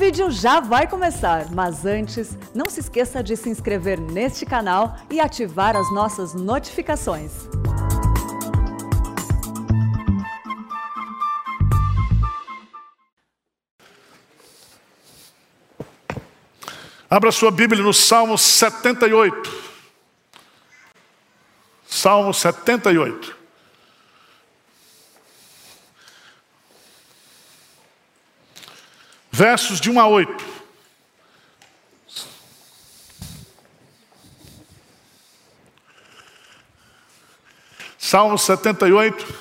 vídeo já vai começar, mas antes, não se esqueça de se inscrever neste canal e ativar as nossas notificações. Abra sua Bíblia no Salmo 78. Salmo 78. Versos de 1 a 8. Salmo 78,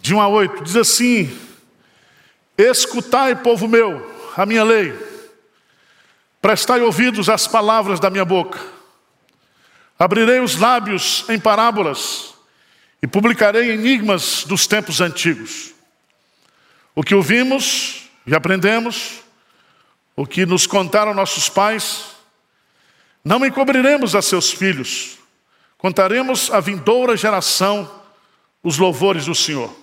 de 1 a 8, diz assim: Escutai, povo meu, a minha lei Prestai ouvidos às palavras da minha boca. Abrirei os lábios em parábolas e publicarei enigmas dos tempos antigos. O que ouvimos e aprendemos, o que nos contaram nossos pais, não encobriremos a seus filhos, contaremos à vindoura geração os louvores do Senhor.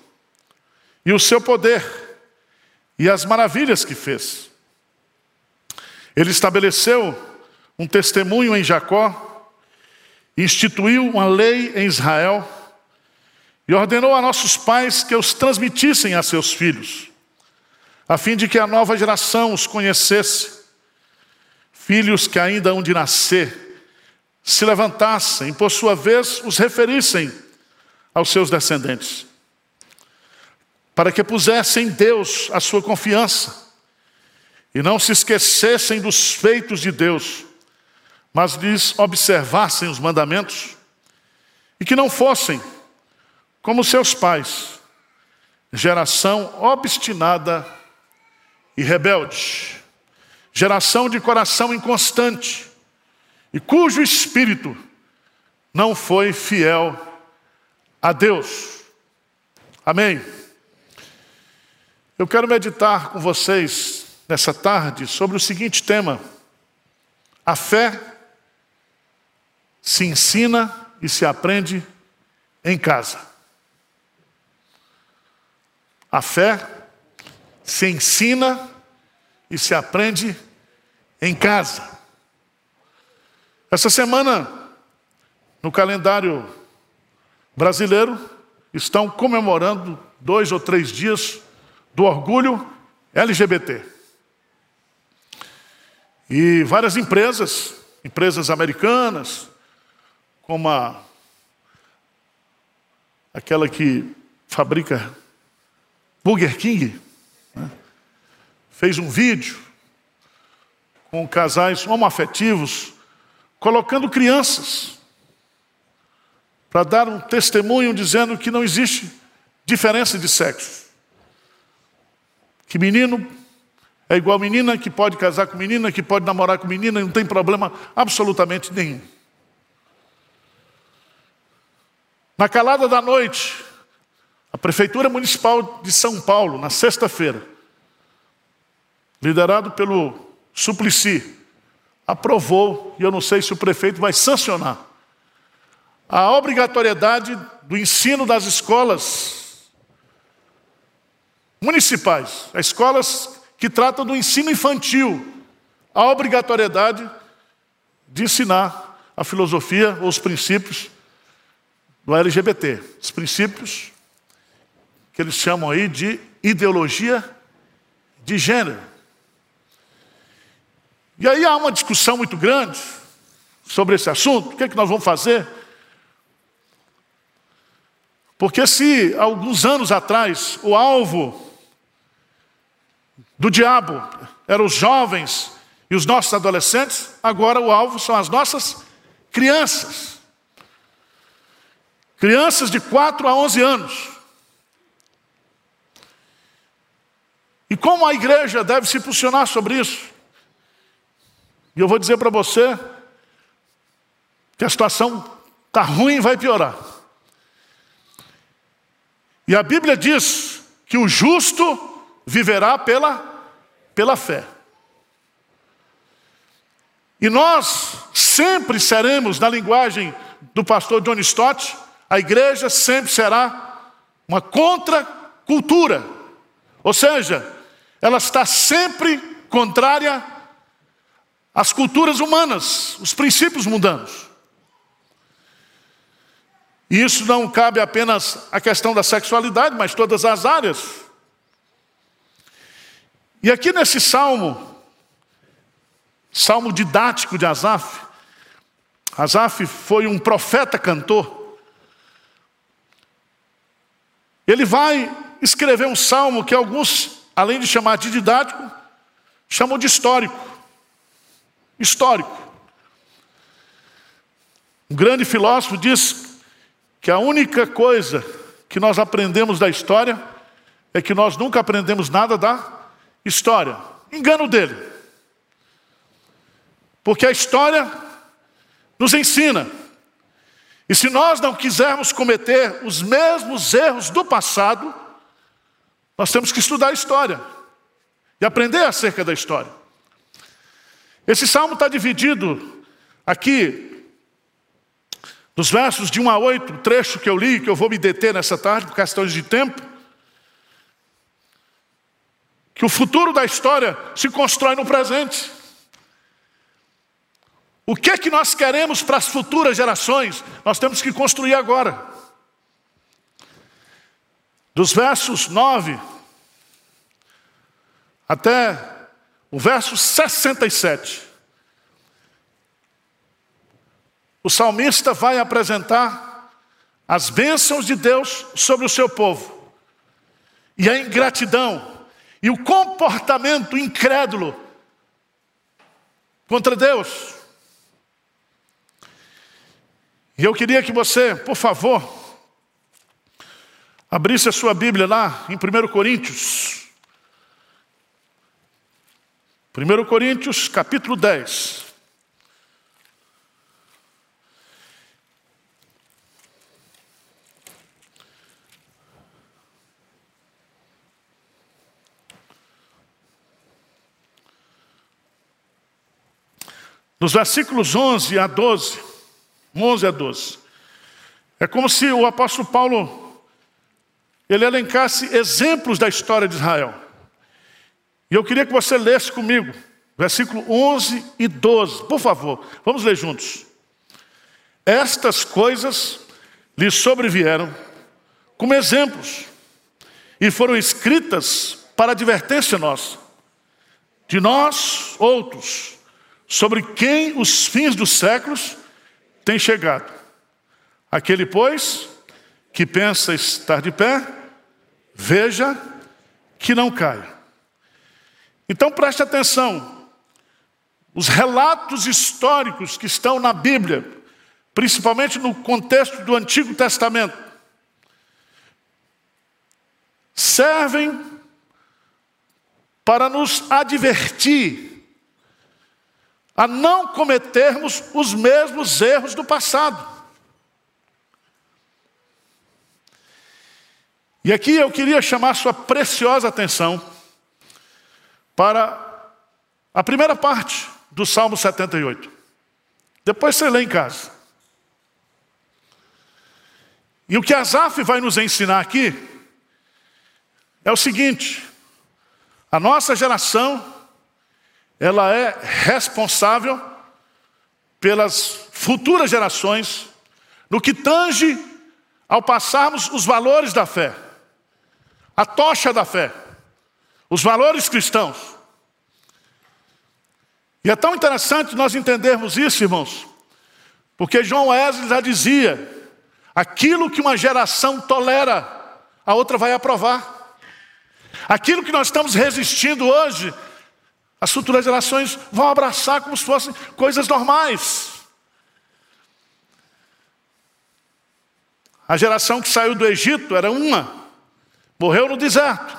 E o seu poder e as maravilhas que fez. Ele estabeleceu um testemunho em Jacó, instituiu uma lei em Israel e ordenou a nossos pais que os transmitissem a seus filhos, a fim de que a nova geração os conhecesse. Filhos que ainda hão de nascer, se levantassem por sua vez, os referissem aos seus descendentes, para que pusessem em Deus a sua confiança e não se esquecessem dos feitos de Deus, mas lhes observassem os mandamentos, e que não fossem como seus pais, geração obstinada e rebelde, geração de coração inconstante, e cujo espírito não foi fiel a Deus. Amém. Eu quero meditar com vocês nessa tarde sobre o seguinte tema: a fé se ensina e se aprende em casa. A fé se ensina e se aprende em casa. Essa semana, no calendário brasileiro, estão comemorando dois ou três dias do orgulho LGBT. E várias empresas, empresas americanas, como a, aquela que fabrica Burger King, né, fez um vídeo com casais homoafetivos, colocando crianças, para dar um testemunho dizendo que não existe diferença de sexo. Que menino é igual menina que pode casar com menina, que pode namorar com menina, não tem problema absolutamente nenhum. Na calada da noite, a Prefeitura Municipal de São Paulo, na sexta-feira, liderado pelo Suplicy, aprovou, e eu não sei se o prefeito vai sancionar, a obrigatoriedade do ensino das escolas municipais, as escolas que trata do ensino infantil, a obrigatoriedade de ensinar a filosofia ou os princípios do LGBT, os princípios que eles chamam aí de ideologia de gênero. E aí há uma discussão muito grande sobre esse assunto, o que é que nós vamos fazer? Porque se alguns anos atrás o alvo do diabo eram os jovens e os nossos adolescentes, agora o alvo são as nossas crianças. Crianças de 4 a 11 anos. E como a igreja deve se posicionar sobre isso? E eu vou dizer para você que a situação está ruim e vai piorar. E a Bíblia diz que o justo viverá pela, pela fé. E nós sempre seremos, na linguagem do pastor John Stott, a igreja sempre será uma contracultura. Ou seja, ela está sempre contrária às culturas humanas, os princípios mundanos. E isso não cabe apenas à questão da sexualidade, mas todas as áreas. E aqui nesse salmo, salmo didático de Asaf, Asaf foi um profeta cantor. Ele vai escrever um salmo que alguns, além de chamar de didático, chamam de histórico. Histórico. Um grande filósofo diz que a única coisa que nós aprendemos da história é que nós nunca aprendemos nada da história. Engano dele. Porque a história nos ensina. E se nós não quisermos cometer os mesmos erros do passado, nós temos que estudar a história e aprender acerca da história. Esse salmo está dividido aqui nos versos de 1 a 8, o trecho que eu li, que eu vou me deter nessa tarde por questões de tempo, que o futuro da história se constrói no presente. O que é que nós queremos para as futuras gerações? Nós temos que construir agora. Dos versos 9 até o verso 67. o salmista vai apresentar as bênçãos de Deus sobre o seu povo, e a ingratidão, e o comportamento incrédulo contra Deus. E eu queria que você, por favor, abrisse a sua Bíblia lá em 1 Coríntios. 1 Coríntios, capítulo 10. Nos versículos 11 a 12, 11 a 12, é como se o apóstolo Paulo ele elencasse exemplos da história de Israel. E eu queria que você lesse comigo, versículo 11 e 12, por favor, vamos ler juntos. Estas coisas lhes sobrevieram como exemplos e foram escritas para advertência nossa, de nós outros sobre quem os fins dos séculos têm chegado. Aquele, pois, que pensa estar de pé, veja que não caia. Então preste atenção. Os relatos históricos que estão na Bíblia, principalmente no contexto do Antigo Testamento, servem para nos advertir a não cometermos os mesmos erros do passado. E aqui eu queria chamar sua preciosa atenção para a primeira parte do Salmo 78. Depois você lê em casa. E o que Asaf vai nos ensinar aqui é o seguinte: a nossa geração ela é responsável pelas futuras gerações no que tange ao passarmos os valores da fé, a tocha da fé, os valores cristãos. E é tão interessante nós entendermos isso, irmãos, porque João Wesley já dizia: aquilo que uma geração tolera, a outra vai aprovar. Aquilo que nós estamos resistindo hoje, as futuras gerações vão abraçar como se fossem coisas normais. A geração que saiu do Egito era uma, morreu no deserto.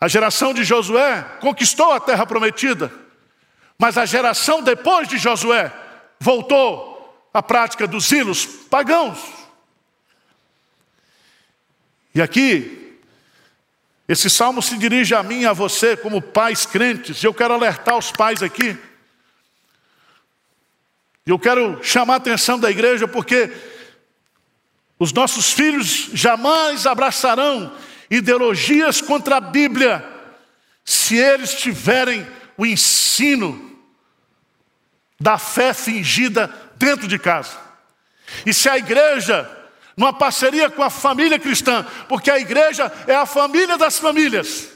A geração de Josué conquistou a terra prometida, mas a geração depois de Josué voltou à prática dos ídolos pagãos. E aqui esse salmo se dirige a mim e a você, como pais crentes, e eu quero alertar os pais aqui. Eu quero chamar a atenção da igreja, porque os nossos filhos jamais abraçarão ideologias contra a Bíblia se eles tiverem o ensino da fé fingida dentro de casa. E se a igreja, numa parceria com a família cristã, porque a igreja é a família das famílias,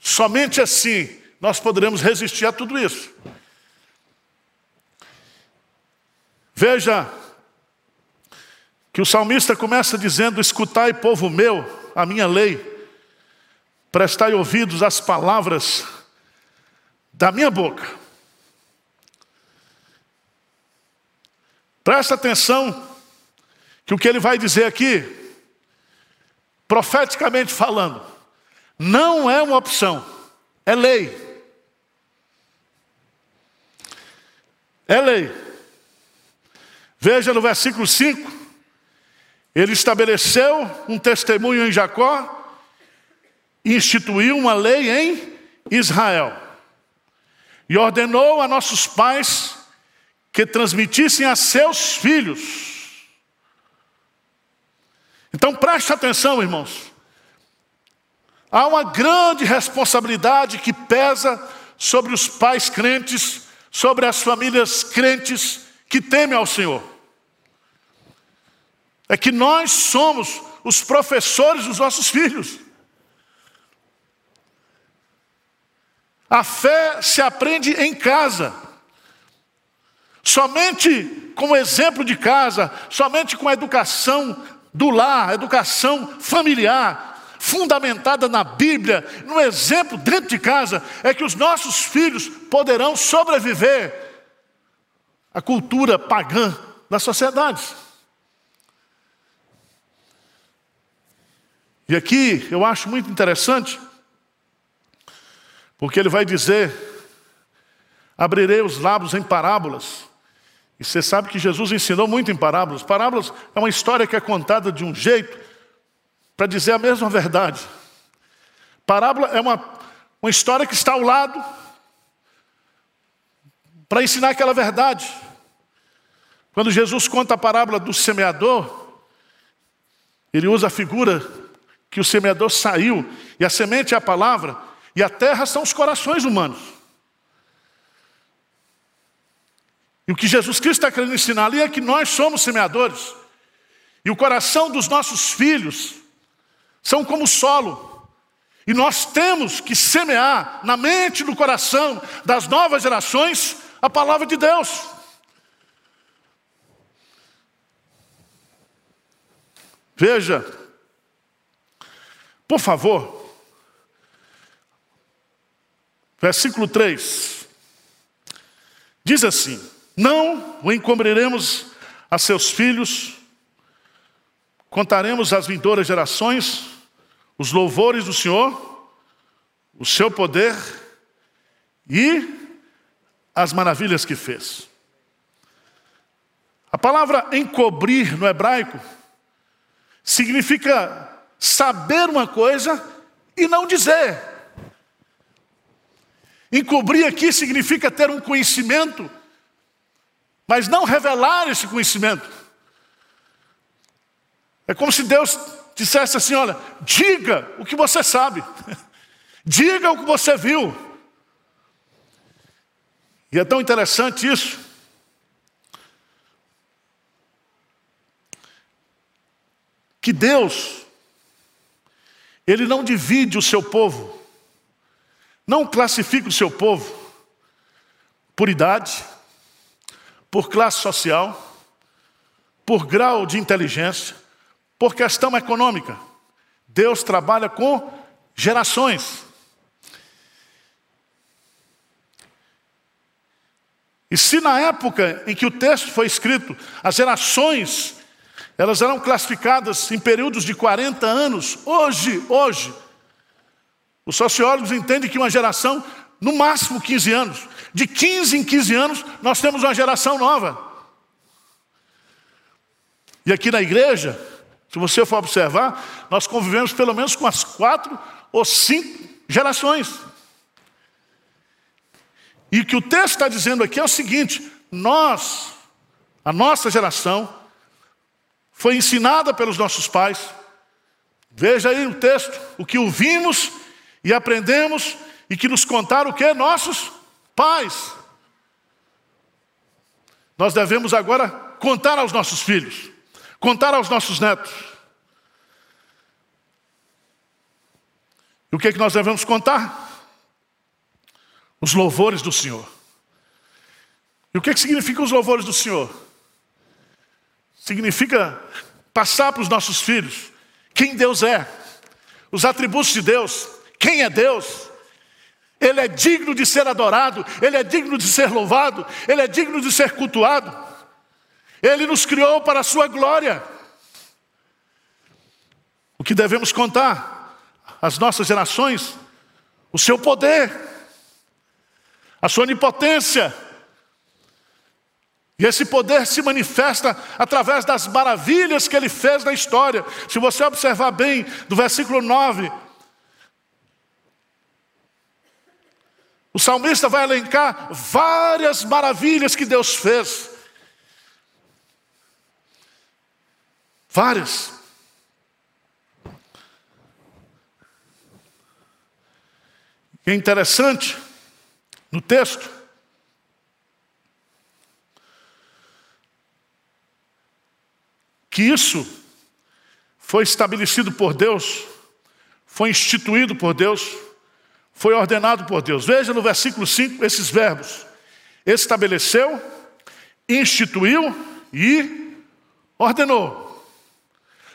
somente assim nós poderemos resistir a tudo isso. Veja que o salmista começa dizendo: Escutai, povo meu, a minha lei, prestai ouvidos às palavras da minha boca. Presta atenção que o que ele vai dizer aqui, profeticamente falando, não é uma opção, é lei. É lei. Veja no versículo 5, ele estabeleceu um testemunho em Jacó instituiu uma lei em Israel. E ordenou a nossos pais que transmitissem a seus filhos. Então preste atenção, irmãos. Há uma grande responsabilidade que pesa sobre os pais crentes, sobre as famílias crentes que temem ao Senhor é que nós somos os professores dos nossos filhos. A fé se aprende em casa. Somente com o exemplo de casa, somente com a educação do lar, educação familiar, fundamentada na Bíblia, no exemplo dentro de casa, é que os nossos filhos poderão sobreviver à cultura pagã das sociedades. E aqui eu acho muito interessante, porque ele vai dizer: abrirei os lábios em parábolas. E você sabe que Jesus ensinou muito em parábolas. Parábolas é uma história que é contada de um jeito para dizer a mesma verdade. Parábola é uma, uma história que está ao lado para ensinar aquela verdade. Quando Jesus conta a parábola do semeador, ele usa a figura que o semeador saiu, e a semente é a palavra, e a terra são os corações humanos. E o que Jesus Cristo está querendo ensinar ali é que nós somos semeadores, e o coração dos nossos filhos são como solo, e nós temos que semear na mente e no coração das novas gerações a palavra de Deus. Veja, por favor, versículo 3. Diz assim: Não o encobriremos a seus filhos, contaremos às vindouras gerações os louvores do Senhor, o seu poder e as maravilhas que fez. A palavra encobrir no hebraico significa saber uma coisa e não dizer. Encobrir aqui significa ter um conhecimento, mas não revelar esse conhecimento. É como se Deus dissesse assim: olha, diga o que você sabe, diga o que você viu. E é tão interessante isso. Que Deus ele não divide o seu povo, não classifica o seu povo por idade, por classe social, por grau de inteligência, por questão econômica. Deus trabalha com gerações. E se na época em que o texto foi escrito, as gerações elas eram classificadas em períodos de 40 anos. Hoje, hoje, os sociólogos entendem que uma geração, no máximo 15 anos. De 15 em 15 anos, nós temos uma geração nova. E aqui na igreja, se você for observar, nós convivemos pelo menos com as quatro ou cinco gerações. E o que o texto está dizendo aqui é o seguinte: nós, a nossa geração, foi ensinada pelos nossos pais. Veja aí o texto, o que ouvimos e aprendemos e que nos contaram o que? Nossos pais. Nós devemos agora contar aos nossos filhos, contar aos nossos netos. E o que é que nós devemos contar? Os louvores do Senhor. E o que, é que significa os louvores do Senhor? Significa passar para os nossos filhos quem Deus é, os atributos de Deus, quem é Deus. Ele é digno de ser adorado, ele é digno de ser louvado, ele é digno de ser cultuado. Ele nos criou para a sua glória. O que devemos contar às nossas gerações? O seu poder, a sua onipotência. E esse poder se manifesta através das maravilhas que ele fez na história. Se você observar bem, do versículo 9 O salmista vai elencar várias maravilhas que Deus fez. Várias. E é interessante no texto que isso foi estabelecido por Deus, foi instituído por Deus foi ordenado por Deus. Veja no versículo 5 esses verbos: estabeleceu, instituiu e ordenou.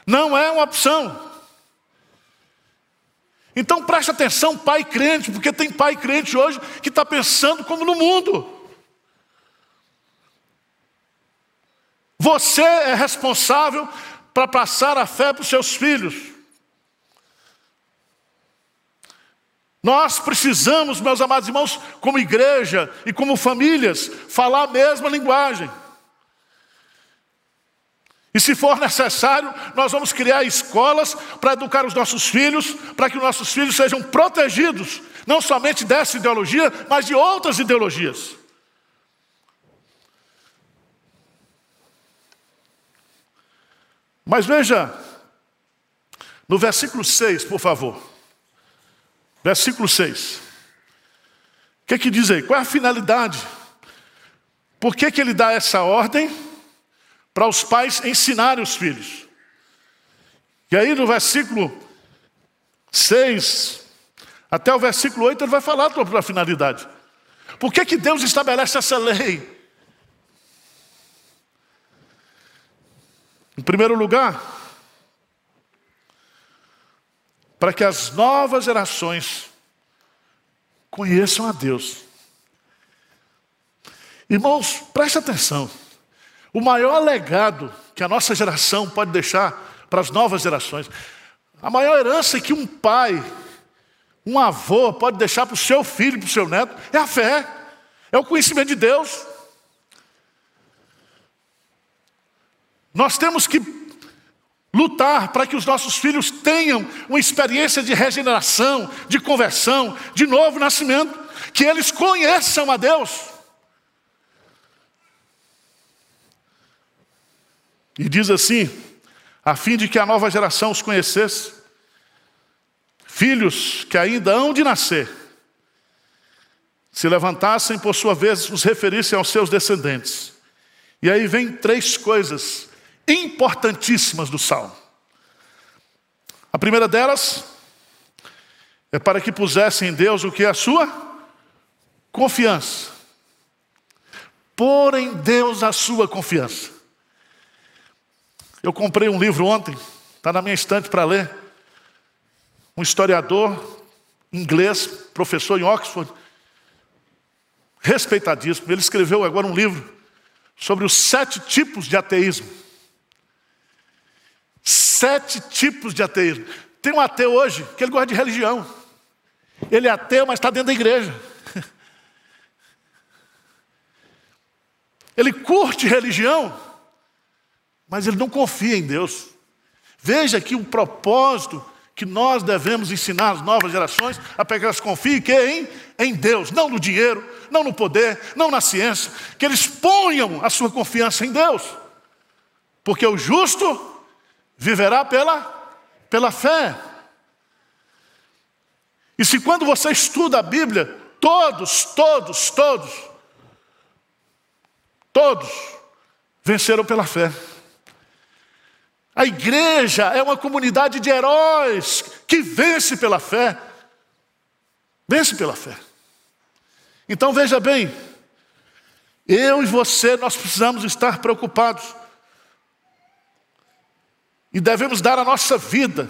Não é uma opção. Então preste atenção, pai crente, porque tem pai crente hoje que está pensando como no mundo. Você é responsável para passar a fé para os seus filhos. Nós precisamos, meus amados irmãos, como igreja e como famílias, falar a mesma linguagem. E se for necessário, nós vamos criar escolas para educar os nossos filhos, para que os nossos filhos sejam protegidos, não somente dessa ideologia, mas de outras ideologias. Mas veja, no versículo 6, por favor. Versículo 6. O que, é que diz aí? Qual é a finalidade? Por que, que ele dá essa ordem? Para os pais ensinarem os filhos. E aí no versículo 6 até o versículo 8 ele vai falar sobre a finalidade. Por que, que Deus estabelece essa lei? Em primeiro lugar, para que as novas gerações conheçam a Deus. Irmãos, preste atenção. O maior legado que a nossa geração pode deixar para as novas gerações, a maior herança que um pai, um avô pode deixar para o seu filho, para o seu neto, é a fé, é o conhecimento de Deus. Nós temos que Lutar para que os nossos filhos tenham uma experiência de regeneração, de conversão, de novo nascimento, que eles conheçam a Deus. E diz assim: a fim de que a nova geração os conhecesse, filhos que ainda hão de nascer, se levantassem, por sua vez, os referissem aos seus descendentes. E aí vem três coisas importantíssimas do salmo. A primeira delas é para que pusessem em Deus o que é a sua confiança. Pôr em Deus a sua confiança. Eu comprei um livro ontem, está na minha estante para ler. Um historiador inglês, professor em Oxford, respeitadíssimo. Ele escreveu agora um livro sobre os sete tipos de ateísmo. Sete tipos de ateísmo. Tem um ateu hoje que ele gosta de religião. Ele é ateu, mas está dentro da igreja. Ele curte religião, mas ele não confia em Deus. Veja aqui o propósito que nós devemos ensinar às novas gerações a que elas confiem que em, em Deus, não no dinheiro, não no poder, não na ciência, que eles ponham a sua confiança em Deus. Porque o justo viverá pela, pela fé. E se quando você estuda a Bíblia, todos, todos, todos, todos venceram pela fé. A igreja é uma comunidade de heróis que vence pela fé. Vence pela fé. Então veja bem, eu e você, nós precisamos estar preocupados. E devemos dar a nossa vida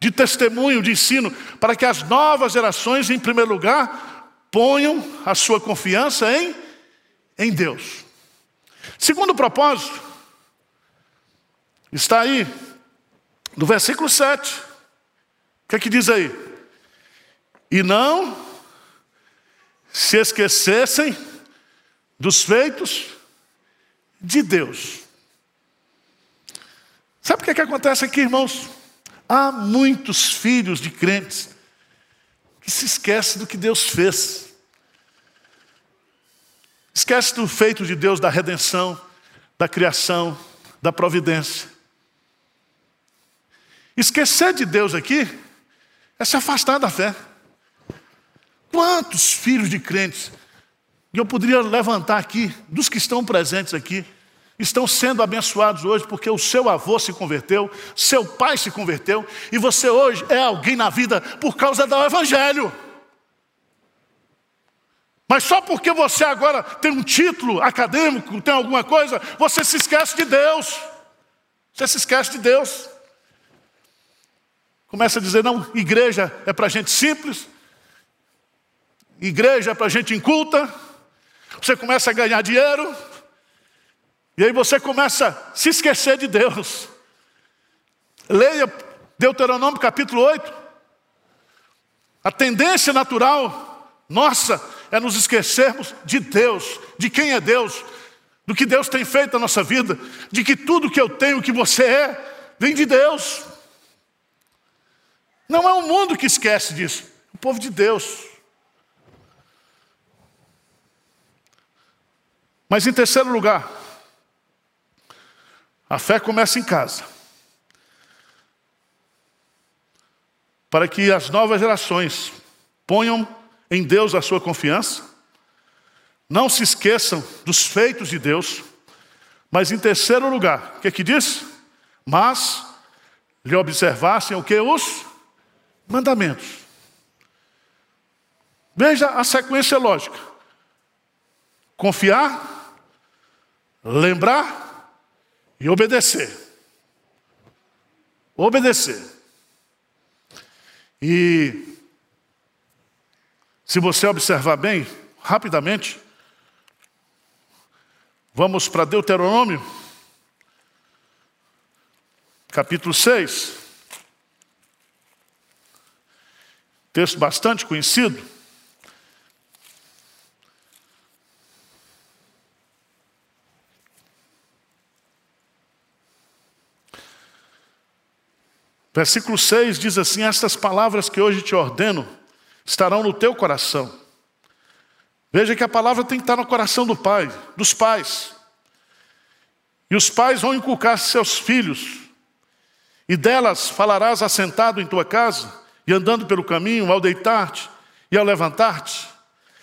de testemunho, de ensino, para que as novas gerações, em primeiro lugar, ponham a sua confiança em, em Deus. Segundo propósito, está aí, no versículo 7. O que é que diz aí? E não se esquecessem dos feitos de Deus. Sabe o que, é que acontece aqui, irmãos? Há muitos filhos de crentes que se esquecem do que Deus fez. Esquece do feito de Deus da redenção, da criação, da providência. Esquecer de Deus aqui é se afastar da fé. Quantos filhos de crentes, e eu poderia levantar aqui, dos que estão presentes aqui, estão sendo abençoados hoje porque o seu avô se converteu, seu pai se converteu, e você hoje é alguém na vida por causa do Evangelho. Mas só porque você agora tem um título acadêmico, tem alguma coisa, você se esquece de Deus. Você se esquece de Deus. Começa a dizer, não, igreja é para gente simples, igreja é para gente inculta. Você começa a ganhar dinheiro, e aí você começa a se esquecer de Deus. Leia Deuteronômio capítulo 8. A tendência natural nossa é nos esquecermos de Deus, de quem é Deus, do que Deus tem feito na nossa vida, de que tudo que eu tenho, que você é, vem de Deus. Não é o mundo que esquece disso, é o povo de Deus. Mas em terceiro lugar, a fé começa em casa. Para que as novas gerações ponham em Deus a sua confiança, não se esqueçam dos feitos de Deus, mas em terceiro lugar, o que é que diz? Mas lhe observassem o que? Os mandamentos. Veja a sequência lógica: confiar, lembrar e obedecer. Obedecer. E se você observar bem, rapidamente, vamos para Deuteronômio, capítulo 6. Texto bastante conhecido. Versículo 6 diz assim: Estas palavras que hoje te ordeno estarão no teu coração. Veja que a palavra tem que estar no coração do pai, dos pais. E os pais vão inculcar seus filhos, e delas falarás assentado em tua casa, e andando pelo caminho, ao deitar-te e ao levantar-te.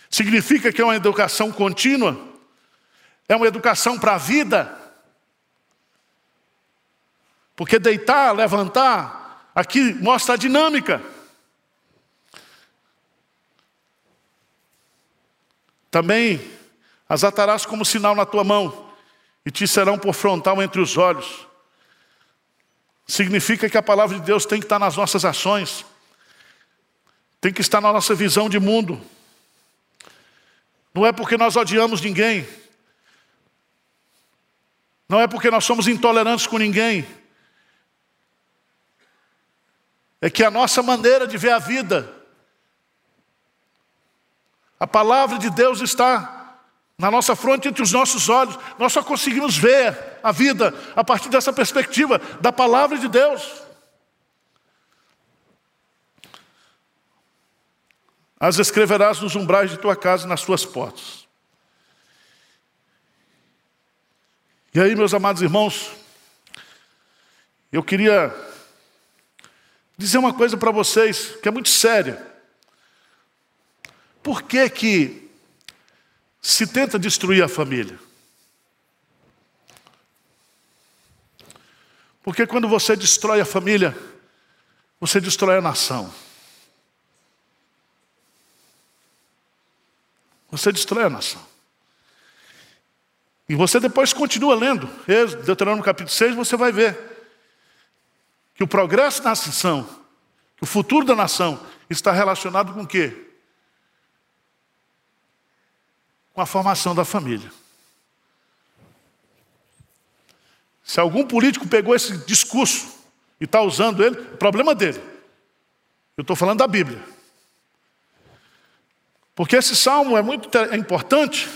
Significa que é uma educação contínua, é uma educação para a vida. Porque deitar, levantar, Aqui mostra a dinâmica. Também as atarás como sinal na tua mão e te serão por frontal entre os olhos. Significa que a palavra de Deus tem que estar nas nossas ações, tem que estar na nossa visão de mundo. Não é porque nós odiamos ninguém, não é porque nós somos intolerantes com ninguém, é que a nossa maneira de ver a vida, a palavra de Deus está na nossa fronte, entre os nossos olhos, nós só conseguimos ver a vida a partir dessa perspectiva da palavra de Deus. As escreverás nos umbrais de tua casa e nas tuas portas. E aí, meus amados irmãos, eu queria dizer uma coisa para vocês que é muito séria. Por que que se tenta destruir a família? Porque quando você destrói a família, você destrói a nação. Você destrói a nação. E você depois continua lendo, Deuteronômio capítulo 6, você vai ver que o progresso da nação, que o futuro da nação está relacionado com o quê? Com a formação da família. Se algum político pegou esse discurso e está usando ele, problema dele. Eu estou falando da Bíblia. Porque esse salmo é muito é importante,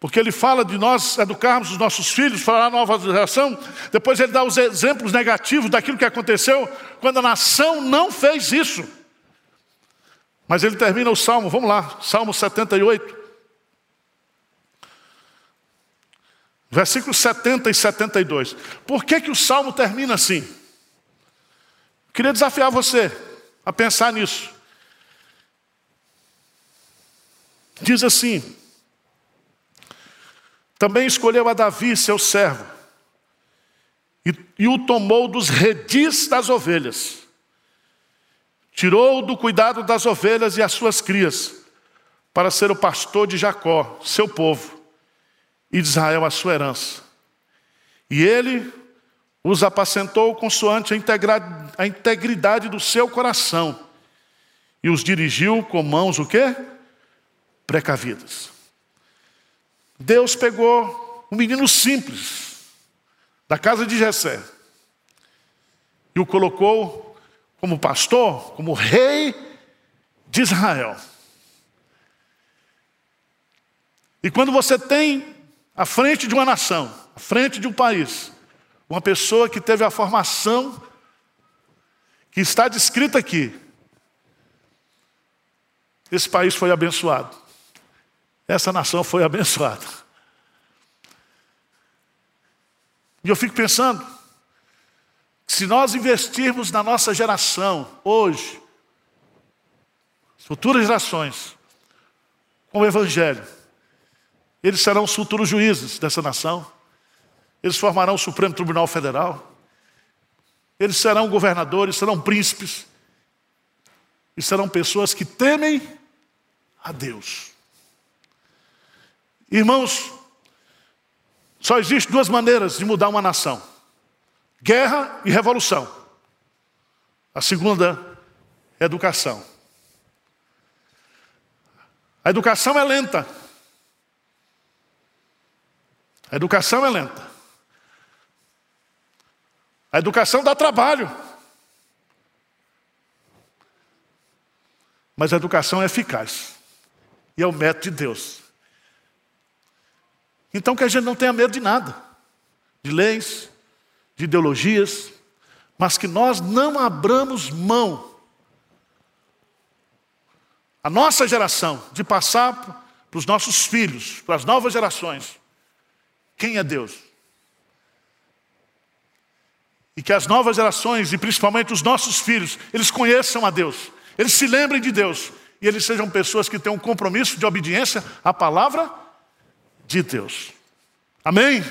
porque ele fala de nós educarmos os nossos filhos, falar a nova geração, depois ele dá os exemplos negativos daquilo que aconteceu quando a nação não fez isso. Mas ele termina o salmo, vamos lá, Salmo 78. Versículos 70 e 72. Por que, que o salmo termina assim? Queria desafiar você a pensar nisso. Diz assim: também escolheu a Davi, seu servo, e, e o tomou dos redis das ovelhas. Tirou-o do cuidado das ovelhas e as suas crias, para ser o pastor de Jacó, seu povo, e de Israel, a sua herança. E ele os apacentou consoante a integridade do seu coração, e os dirigiu com mãos o quê? Precavidas. Deus pegou um menino simples, da casa de Jessé, e o colocou como pastor, como rei de Israel. E quando você tem à frente de uma nação, à frente de um país, uma pessoa que teve a formação que está descrita aqui, esse país foi abençoado. Essa nação foi abençoada. E eu fico pensando, se nós investirmos na nossa geração, hoje, futuras gerações, com o Evangelho, eles serão os futuros juízes dessa nação, eles formarão o Supremo Tribunal Federal, eles serão governadores, serão príncipes, e serão pessoas que temem a Deus. Irmãos, só existem duas maneiras de mudar uma nação: guerra e revolução. A segunda educação. A educação é lenta. A educação é lenta. A educação dá trabalho. Mas a educação é eficaz. E é o método de Deus. Então que a gente não tenha medo de nada, de leis, de ideologias, mas que nós não abramos mão, a nossa geração, de passar para os nossos filhos, para as novas gerações, quem é Deus. E que as novas gerações, e principalmente os nossos filhos, eles conheçam a Deus, eles se lembrem de Deus, e eles sejam pessoas que tenham um compromisso de obediência à palavra de Deus. Amém?